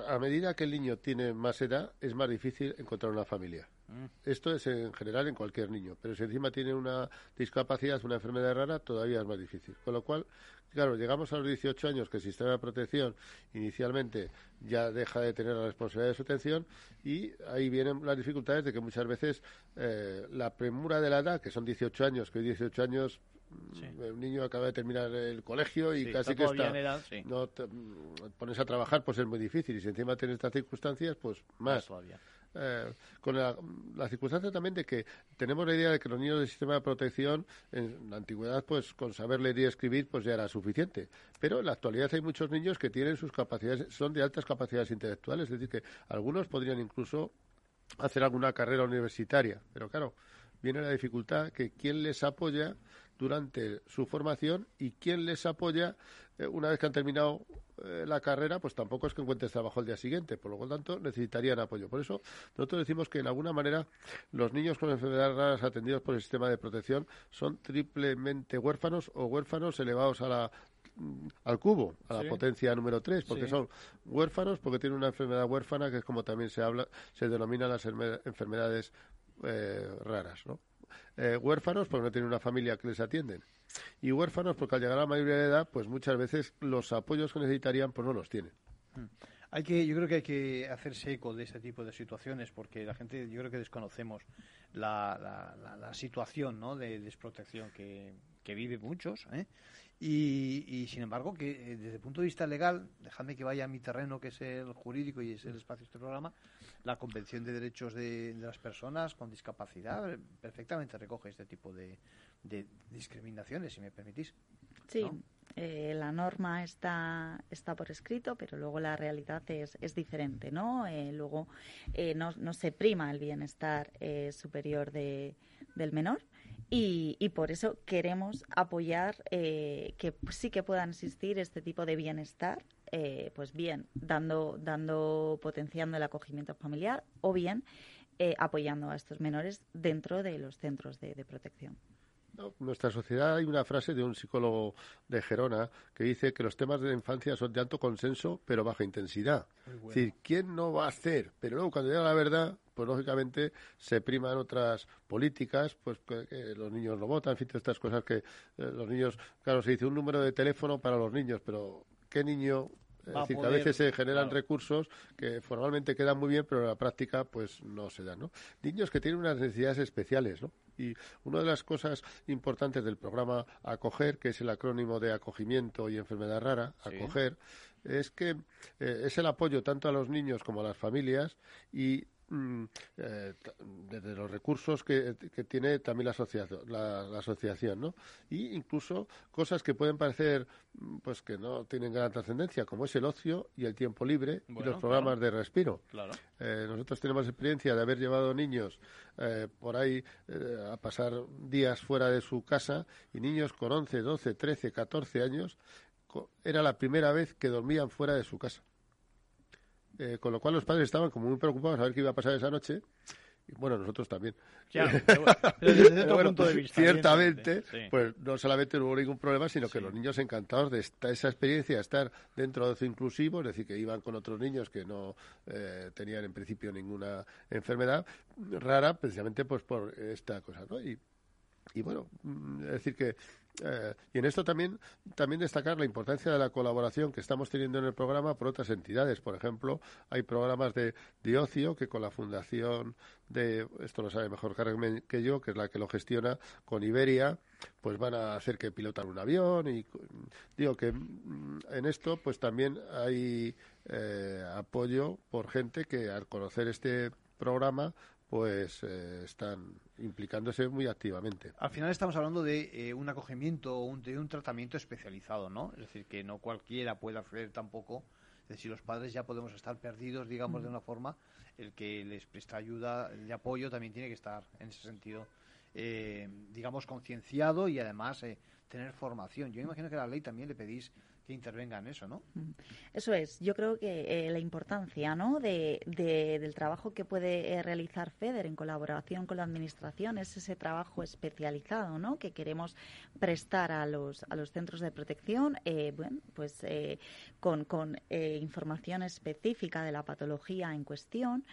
[SPEAKER 12] a medida que el niño tiene más edad, es más difícil encontrar una familia. Mm. Esto es en general en cualquier niño, pero si encima tiene una discapacidad, una enfermedad rara, todavía es más difícil. Con lo cual, claro, llegamos a los 18 años que el sistema de protección inicialmente ya deja de tener la responsabilidad de su atención y ahí vienen las dificultades de que muchas veces eh, la premura de la edad, que son 18 años, que hoy 18 años mm, Un niño acaba de terminar el colegio y casi que está. no te, mm, pones a trabajar, pues es muy difícil. Y si encima tienes estas circunstancias, pues más. todavía. Eh, con la, circunstancia también de que tenemos la idea de que los niños del sistema de protección en la antigüedad pues con saber leer y escribir pues ya era suficiente pero en la actualidad hay muchos niños que tienen sus capacidades son de altas capacidades intelectuales es decir que algunos podrían incluso hacer alguna carrera universitaria pero claro viene la dificultad que quién les apoya durante su formación y quién les apoya eh, una vez que han terminado eh, la carrera, pues tampoco es que encuentres trabajo el día siguiente, por lo tanto necesitarían apoyo. Por eso nosotros decimos que en alguna manera los niños con enfermedades raras atendidos por el sistema de protección son triplemente huérfanos o huérfanos elevados a la mm, al cubo, a la potencia número 3, porque son huérfanos, porque tienen una enfermedad huérfana, que es como también se habla, se denominan las enfermedades eh, raras, ¿no? Eh, huérfanos porque no tienen una familia que les atienden y huérfanos porque al llegar a la mayoría de edad, pues muchas veces los apoyos que necesitarían pues no los tienen.
[SPEAKER 2] Mm. Hay que, yo creo que hay que hacerse eco de este tipo de situaciones porque la gente, yo creo que desconocemos la, la, situación ¿no? de desprotección que, viven muchos. ¿eh? Y, sin embargo, que eh, desde el punto de vista legal, dejadme que vaya a mi terreno, que es el jurídico y es el espacio de este programa, la Convención de Derechos de, de las Personas con Discapacidad eh, perfectamente recoge este tipo de, de discriminaciones, si me permitís.
[SPEAKER 13] Sí, eh, la norma está, está por escrito, pero luego la realidad es, es diferente, ¿no? Eh, luego eh, no, no, se prima el bienestar superior de, del menor y, y, por eso queremos apoyar que sí que puedan existir este tipo de bienestar, pues bien, dando, dando, potenciando el acogimiento familiar o bien apoyando a estos menores dentro de los centros de protección
[SPEAKER 12] nuestra sociedad hay una frase de un psicólogo de Gerona que dice que los temas de la infancia son de alto consenso pero baja intensidad. Es decir, ¿quién no va a hacer? Pero luego cuando llega la verdad, pues lógicamente se priman otras políticas, pues que, los niños no votan, en fin, todas estas cosas que eh, los niños, claro, se dice un número de teléfono para los niños, pero ¿qué niño es decir, que a veces se generan recursos que formalmente quedan muy bien, pero en la práctica pues no se dan, ¿no? Niños que tienen unas necesidades especiales, ¿no? Y una de las cosas importantes del programa Acoger, que es el acrónimo de acogimiento y enfermedad rara, Acoger, es que eh, es el apoyo tanto a los niños como a las familias y eh, desde los recursos que, tiene también la asociación, la, asociación, ¿no? Y incluso cosas que pueden parecer, mm, pues que no tienen gran trascendencia, como es el ocio y el tiempo libre y los programas de respiro. Eh, nosotros tenemos experiencia de haber llevado niños eh, por ahí a pasar días fuera de su casa y niños con 11, 12, 13, 14 años era la primera vez que dormían fuera de su casa. Eh, con lo cual los padres estaban como muy preocupados a ver qué iba a pasar esa noche. Y bueno, nosotros también. desde otro punto de vista. Ciertamente, pues no solamente no hubo ningún problema, sino que los niños encantados de esa experiencia, de estar dentro de inclusivo, es decir, que iban con otros niños que no eh, tenían en principio ninguna enfermedad rara, precisamente pues por esta cosa, ¿no? Y y bueno, mm, es decir que eh, y en esto también, también destacar la importancia de la colaboración que estamos teniendo en el programa por otras entidades. Por ejemplo, hay programas de, de ocio que con la Fundación de, esto lo sabe mejor Carmen que yo, que es la que lo gestiona, con Iberia, pues van a hacer que pilotan un avión y digo que mm, en esto pues también hay eh, apoyo por gente que al conocer este programa pues eh, están implicándose muy activamente.
[SPEAKER 2] Al final estamos hablando de eh, un acogimiento o un, de un tratamiento especializado, ¿no? Es decir, que no cualquiera puede acceder tampoco. Es decir, los padres ya podemos estar perdidos, digamos, de una forma, el que les presta ayuda y apoyo también tiene que estar, en ese sentido, eh, digamos, concienciado y además tener formación. Yo imagino que a la ley también le pedís que intervenga en eso, ¿no?
[SPEAKER 13] Eso es. Yo creo que eh, la importancia, ¿no? De, del trabajo que puede eh, realizar FEDER en colaboración con la administración es ese trabajo especializado, ¿no? Que queremos prestar a los a los centros de protección, eh, bueno, pues con, con información específica de la patología en cuestión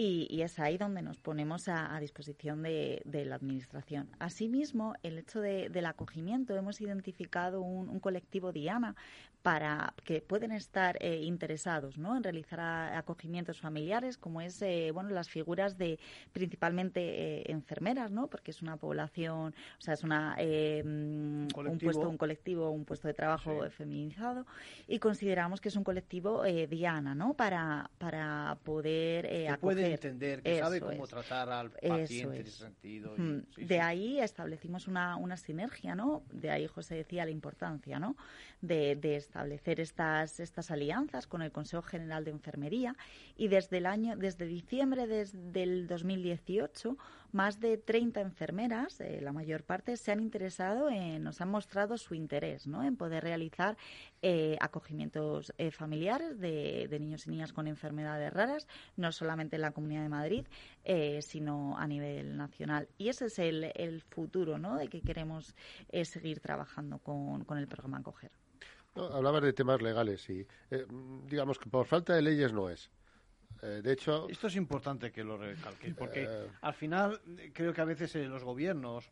[SPEAKER 13] y, es ahí donde nos ponemos a, disposición de, la Administración. Asimismo, el hecho del acogimiento, hemos identificado un, un colectivo Diana para que pueden estar eh, interesados ¿no? en realizar acogimientos familiares, como es eh, bueno las figuras de principalmente eh, enfermeras, ¿no? porque es una población, o sea, es una mm, un puesto, un colectivo, un puesto de trabajo feminizado y consideramos que es un colectivo diana, ¿no? Para para poder
[SPEAKER 2] que entender, que sabe cómo tratar al paciente en ese sentido.
[SPEAKER 13] de ahí establecimos una, una sinergia, ¿no? De ahí José decía la importancia, ¿no? De, de establecer estas, estas alianzas con el Consejo General de Enfermería y desde el año, desde diciembre del 2018, más de 30 enfermeras, eh, la mayor parte, se han interesado, en, nos han mostrado su interés ¿no? en poder realizar eh, acogimientos eh, familiares de, niños y niñas con enfermedades raras, no solamente en la Comunidad de Madrid, sino a nivel nacional. Y ese es el, el futuro ¿no? de que queremos seguir trabajando con, con el programa Acoger.
[SPEAKER 12] Hablabas de temas legales y eh, digamos que por falta de leyes no es. Eh, de hecho,
[SPEAKER 2] esto es importante que lo recalques porque eh, al final creo que a veces los gobiernos,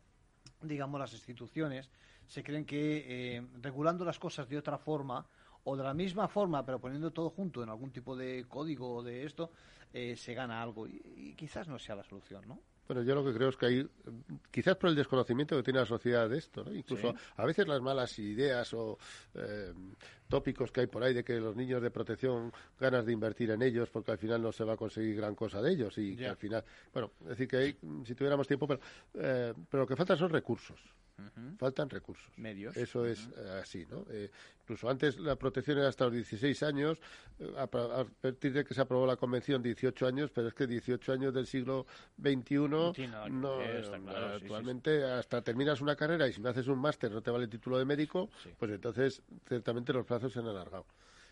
[SPEAKER 2] digamos las instituciones, se creen que regulando las cosas de otra forma o de la misma forma, pero poniendo todo junto en algún tipo de código o de esto, se gana algo y, quizás no sea la solución, ¿no?
[SPEAKER 12] Bueno, yo lo que creo es que hay, quizás por el desconocimiento que tiene la sociedad de esto, ¿no? incluso a veces las malas ideas o eh, tópicos que hay por ahí de que los niños de protección ganas de invertir en ellos porque al final no se va a conseguir gran cosa de ellos y que al final, bueno, es decir que hay, si tuviéramos tiempo, pero, eh, pero lo que falta son recursos. Faltan recursos.
[SPEAKER 2] Medios.
[SPEAKER 12] Eso es eh, así, ¿no? Eh, incluso antes la protección era hasta los 16 años, eh, a, partir de que se aprobó la convención 18 años, pero es que 18 años del siglo XXI no, actualmente hasta terminas una carrera y si no haces un máster no te vale el título de médico, pues entonces ciertamente los plazos se han alargado.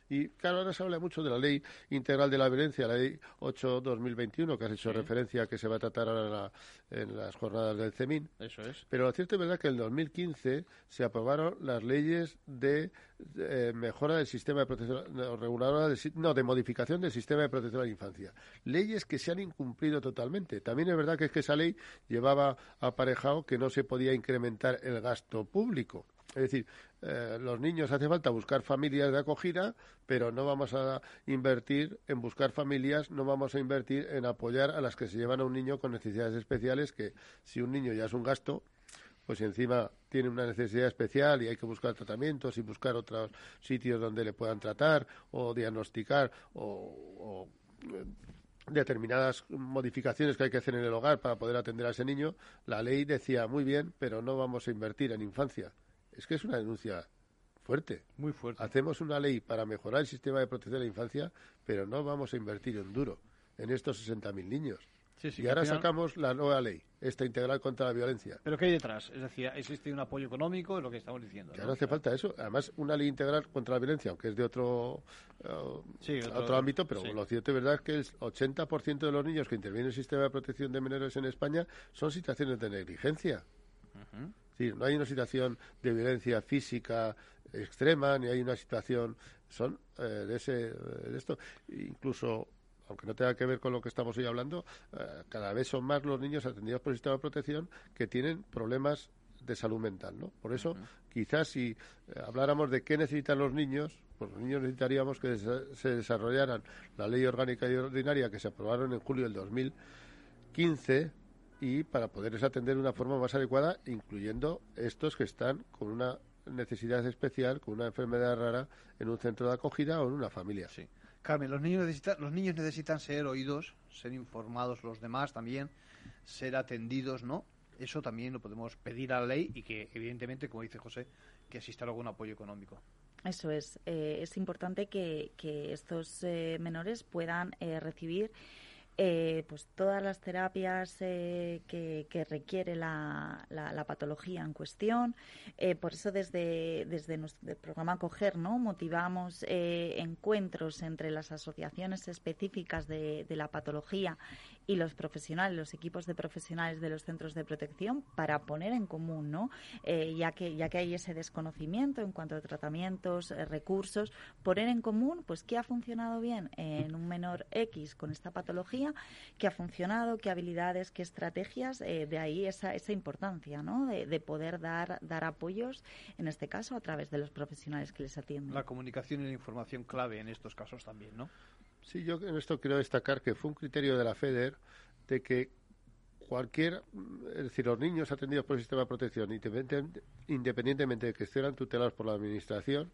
[SPEAKER 12] Y claro, ahora se habla mucho de la Ley Integral de la Violencia, la Ley 8-2021, que has hecho referencia que se va a tratar ahora en, las jornadas del CEMIN.
[SPEAKER 2] Eso es.
[SPEAKER 12] Pero lo cierto es verdad que en el 2015 se aprobaron las leyes de eh, mejora del sistema de protección, no, reguladora no, de modificación del sistema de protección de la infancia. Leyes que se han incumplido totalmente. También es verdad que es que esa ley llevaba aparejado que no se podía incrementar el gasto público. Es decir, eh, los niños hace falta buscar familias de acogida, pero no vamos a invertir en buscar familias, no vamos a invertir en apoyar a las que se llevan a un niño con necesidades especiales, que si un niño ya es un gasto, pues encima tiene una necesidad especial y hay que buscar tratamientos y buscar otros sitios donde le puedan tratar o diagnosticar o, eh, determinadas modificaciones que hay que hacer en el hogar para poder atender a ese niño, la ley decía muy bien, pero no vamos a invertir en infancia es que es una denuncia fuerte.
[SPEAKER 2] Muy fuerte.
[SPEAKER 12] Hacemos una ley para mejorar el sistema de protección de la infancia, pero no vamos a invertir en duro en estos 60.000 niños. y ahora sacamos la nueva ley, esta integral contra la violencia.
[SPEAKER 2] ¿Pero qué hay detrás? Es decir, ¿existe un apoyo económico? Es lo que estamos diciendo.
[SPEAKER 12] Ya no, hace falta eso. Además, una ley integral contra la violencia, aunque es de otro, eh, otro, ámbito, pero lo cierto es verdad es que el 80% de los niños que intervienen en el sistema de protección de menores en España son situaciones de negligencia no hay una situación de violencia física extrema, ni hay una situación. Son eh, de, ese, de esto. Incluso aunque no tenga que ver con lo que estamos hoy hablando, eh, cada vez son más los niños atendidos por el sistema de protección que tienen problemas de salud mental, ¿no? Por eso, quizás si eh, habláramos de qué necesitan los niños, pues los niños necesitaríamos que se desarrollaran la ley orgánica y ordinaria que se aprobaron en julio del 2015 y para poderles atender de una forma más adecuada, incluyendo estos que están con una necesidad especial, con una enfermedad rara en un centro de acogida o en una familia.
[SPEAKER 2] Sí. Carmen, los niños necesitan, los niños necesitan ser oídos, ser informados los demás también, ser atendidos, ¿no? Eso también lo podemos pedir a la ley y que, evidentemente, como dice José, que exista algún apoyo económico.
[SPEAKER 13] Eso es. Eh, es importante que, estos eh, menores puedan eh, recibir eh, pues todas las terapias eh, que, requiere la, la, patología en cuestión. Eh, por eso desde, desde nuestro programa Coger ¿no? motivamos encuentros entre las asociaciones específicas de, de, la patología y los profesionales, los equipos de profesionales de los centros de protección para poner en común, ¿no? Eh, ya, que, ya que hay ese desconocimiento en cuanto a tratamientos, eh, recursos, poner en común pues qué ha funcionado bien en un menor X con esta patología, qué ha funcionado, qué habilidades, qué estrategias, eh, de ahí esa, esa importancia ¿no? de, de poder dar, dar apoyos, en este caso, a través de los profesionales que les atienden.
[SPEAKER 2] La comunicación y la información clave en estos casos también, ¿no?
[SPEAKER 12] Sí, yo en esto quiero destacar que fue un criterio de la FEDER de que cualquier, es decir, los niños atendidos por el sistema de protección, independientemente de que estuvieran tutelados por la Administración,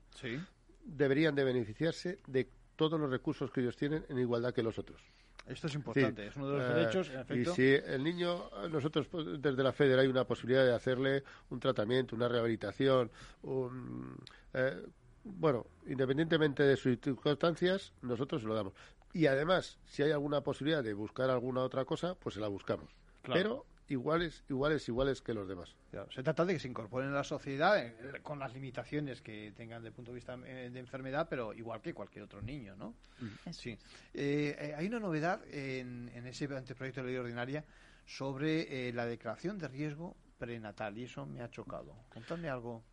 [SPEAKER 12] deberían de beneficiarse de todos los recursos que ellos tienen en igualdad que los otros.
[SPEAKER 2] Esto es importante, es uno de los eh, derechos, en efecto.
[SPEAKER 12] Y si el niño, nosotros pues, desde la FEDER hay una posibilidad de hacerle un tratamiento, una rehabilitación, un, eh, bueno, independientemente de sus circunstancias, nosotros se lo damos. Y además, si hay alguna posibilidad de buscar alguna otra cosa, pues se la buscamos. Pero iguales, iguales, iguales que los demás.
[SPEAKER 2] Se trata de que se incorporen a la sociedad eh, con las limitaciones que tengan desde el punto de vista eh, de enfermedad, pero igual que cualquier otro niño, ¿no? Mm. Sí. Eh, hay una novedad en, ese anteproyecto de ley ordinaria sobre la declaración de riesgo prenatal y eso me ha chocado. Contadme algo.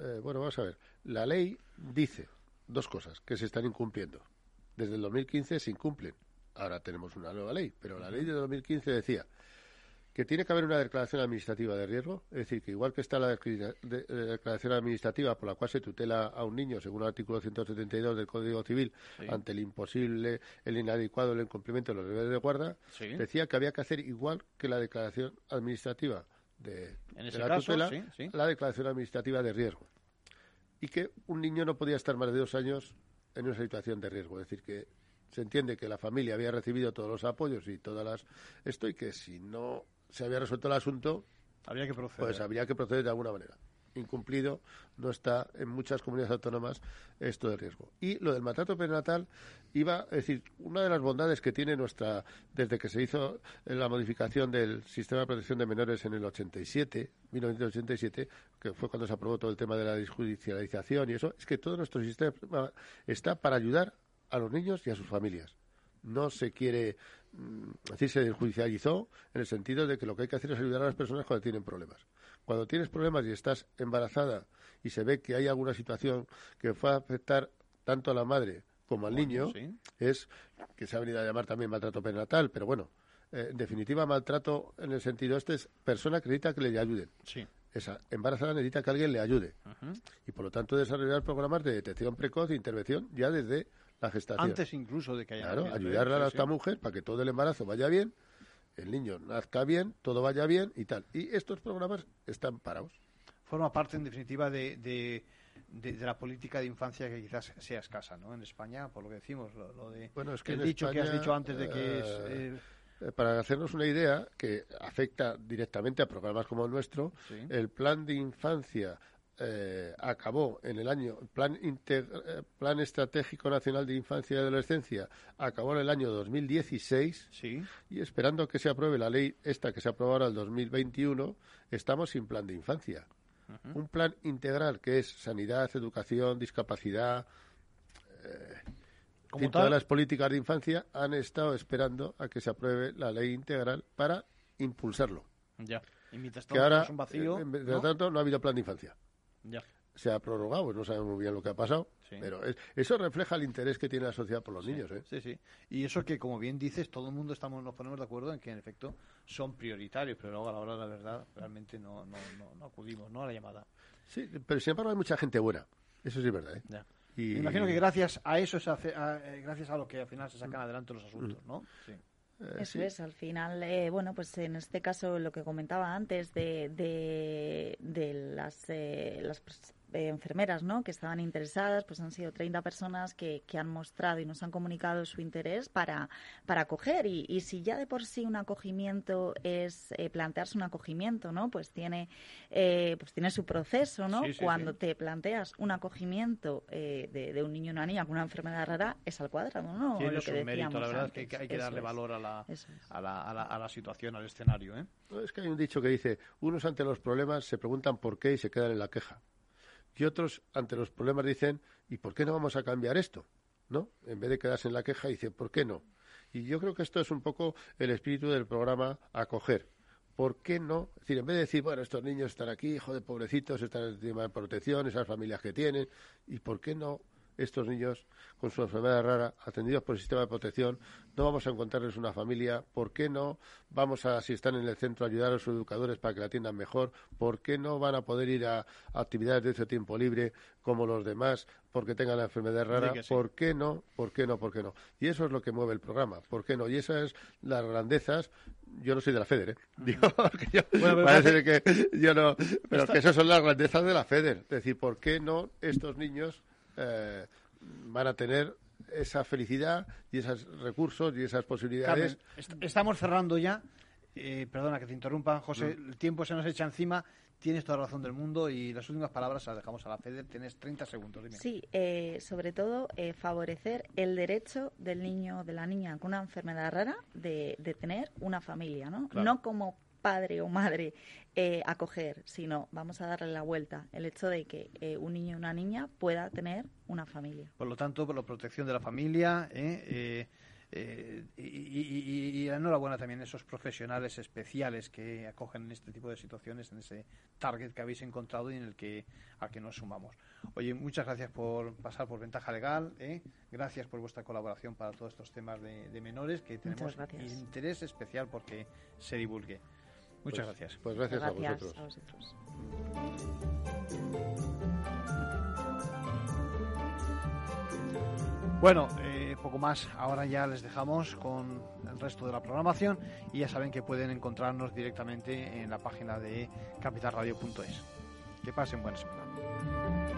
[SPEAKER 12] Eh, bueno, vamos a ver. La ley dice dos cosas que se están incumpliendo. Desde el 2015 se incumplen. Ahora tenemos una nueva ley, pero la ley de 2015 decía que tiene que haber una declaración administrativa de riesgo, es decir, que igual que está la declaración administrativa por la cual se tutela a un niño, según el artículo 172 del Código Civil, ante el imposible, el inadecuado, el incumplimiento de los deberes de guarda, decía que había que hacer igual que la declaración administrativa de, la tutela, la declaración administrativa de riesgo. Y que un niño no podía estar más de dos años en una situación de riesgo. Es decir, que se entiende que la familia había recibido todos los apoyos y todas las esto y que si no se había resuelto el asunto,
[SPEAKER 2] habría que proceder.
[SPEAKER 12] Pues habría que proceder de alguna manera incumplido, no está en muchas comunidades autónomas esto de riesgo. Y lo del maltrato perinatal iba, es decir, una de las bondades que tiene nuestra, desde que se hizo la modificación del sistema de protección de menores en el 87, 1987, que fue cuando se aprobó todo el tema de la disjudicialización y eso, es que todo nuestro sistema está para ayudar a los niños y a sus familias. No se quiere mm, decir, se judicializó en el sentido de que lo que hay que hacer es ayudar a las personas cuando tienen problemas. Cuando tienes problemas y estás embarazada y se ve que hay alguna situación que va a afectar tanto a la madre como al niño, es que se ha venido a llamar también maltrato perinatal, pero bueno, eh, en definitiva maltrato en el sentido este es persona que necesita que le ayuden.
[SPEAKER 2] Sí.
[SPEAKER 12] Esa embarazada necesita que alguien le ayude. Y por lo tanto desarrollar programas de detección precoz e intervención ya desde la gestación.
[SPEAKER 2] Antes incluso de que haya...
[SPEAKER 12] Claro, ayudarle a esta mujer para que todo el embarazo vaya bien el niño nazca bien, todo vaya bien y tal. Y estos programas están parados.
[SPEAKER 2] Forma parte, en definitiva, de, de, la política de infancia que quizás sea escasa, ¿no? En España, por lo que decimos, lo, de
[SPEAKER 12] bueno, es que
[SPEAKER 2] el dicho que has dicho antes de que es... Eh,
[SPEAKER 12] eh, para hacernos una idea que afecta directamente a programas como el nuestro, el plan de infancia eh, acabó en el año, plan, eh, plan Estratégico Nacional de Infancia y Adolescencia acabó en el año 2016
[SPEAKER 2] sí.
[SPEAKER 12] y esperando que se apruebe la ley esta que se aprobara el 2021, estamos sin plan de infancia. Un plan integral que es sanidad, educación, discapacidad. Eh, y todas las políticas de infancia han estado esperando a que se apruebe la ley integral para impulsarlo.
[SPEAKER 2] Ya. Y
[SPEAKER 12] que ahora, un vacío, eh, ¿no? tanto, no ha habido plan de infancia.
[SPEAKER 2] Ya.
[SPEAKER 12] se ha prorrogado, pues no sabemos muy bien lo que ha pasado, pero eso refleja el interés que tiene la sociedad por los niños. ¿eh?
[SPEAKER 2] Sí, sí. Y eso que, como bien dices, todo el mundo estamos nos ponemos de acuerdo en que, en efecto, son prioritarios, pero luego a la hora de la verdad realmente no, no, no, acudimos ¿no? a la llamada.
[SPEAKER 12] Sí, pero sin embargo hay mucha gente buena. Eso sí es verdad. ¿eh?
[SPEAKER 2] Y... Me imagino que gracias a eso, se hace, eh, gracias a lo que al final se sacan adelante los asuntos, ¿no? Sí.
[SPEAKER 13] Eh, eso es, al final, eh, bueno, pues en este caso lo que comentaba antes de, de, de las, eh, las enfermeras ¿no? que estaban interesadas, pues han sido 30 personas que, que han mostrado y nos han comunicado su interés para, para acoger. Y, y si ya de por sí un acogimiento es eh, plantearse un acogimiento, ¿no? pues, tiene, eh, pues tiene su proceso. ¿no? Cuando te planteas un acogimiento eh, de, de, un niño o una niña con una enfermedad rara, es al cuadrado. ¿no?
[SPEAKER 2] Tiene su mérito, la verdad es que hay que darle valor a la, a la, a, la, a, la, situación, al escenario. ¿eh?
[SPEAKER 12] Es que hay un dicho que dice, unos ante los problemas se preguntan por qué y se quedan en la queja y otros ante los problemas dicen, ¿y por qué no vamos a cambiar esto? ¿No? En vez de quedarse en la queja, dicen, ¿por qué no? Y yo creo que esto es un poco el espíritu del programa Acoger. ¿Por qué no? Es decir, en vez de decir, bueno, estos niños están aquí, hijo de pobrecitos, están en tema de protección, esas familias que tienen, ¿y por qué no estos niños con su enfermedad rara, atendidos por el sistema de protección, no vamos a encontrarles una familia, ¿por qué no vamos a, si están en el centro, ayudar a sus educadores para que la atiendan mejor? ¿Por qué no van a poder ir a, actividades de ese tiempo libre como los demás porque tengan la enfermedad rara? ¿Por qué no? ¿Por qué no? ¿Por qué no? Y eso es lo que mueve el programa, ¿por qué no? Y esas es las grandezas. Yo no soy de la FEDER, ¿eh? Digo, yo, parece que yo no, pero que esas son las grandezas de la FEDER. Es decir, ¿por qué no estos niños eh, van a tener esa felicidad y esos recursos y esas posibilidades.
[SPEAKER 2] estamos cerrando ya. Eh, perdona que te interrumpa, José. El tiempo se nos echa encima. Tienes toda la razón del mundo y las últimas palabras las dejamos a la FEDER. Tienes 30 segundos.
[SPEAKER 13] Sí, eh, sobre todo favorecer el derecho del niño o de la niña con una enfermedad rara de, tener una familia, ¿no? No como padre o madre eh, acoger, sino vamos a darle la vuelta, el hecho de que eh, un niño o una niña pueda tener una familia.
[SPEAKER 2] Por lo tanto, por la protección de la familia ¿eh? Eh, y, y, enhorabuena también a esos profesionales especiales que acogen en este tipo de situaciones, en ese target que habéis encontrado y en el que a que nos sumamos. Oye, muchas gracias por pasar por Ventaja Legal, ¿eh? gracias por vuestra colaboración para todos estos temas de, menores que tenemos interés especial porque se divulgue. Muchas
[SPEAKER 12] pues,
[SPEAKER 2] gracias.
[SPEAKER 12] Pues gracias, A vosotros.
[SPEAKER 2] Bueno, eh, poco más. Ahora ya les dejamos con el resto de la programación y ya saben que pueden encontrarnos directamente en la página de capitalradio.es. Que pasen buena semana.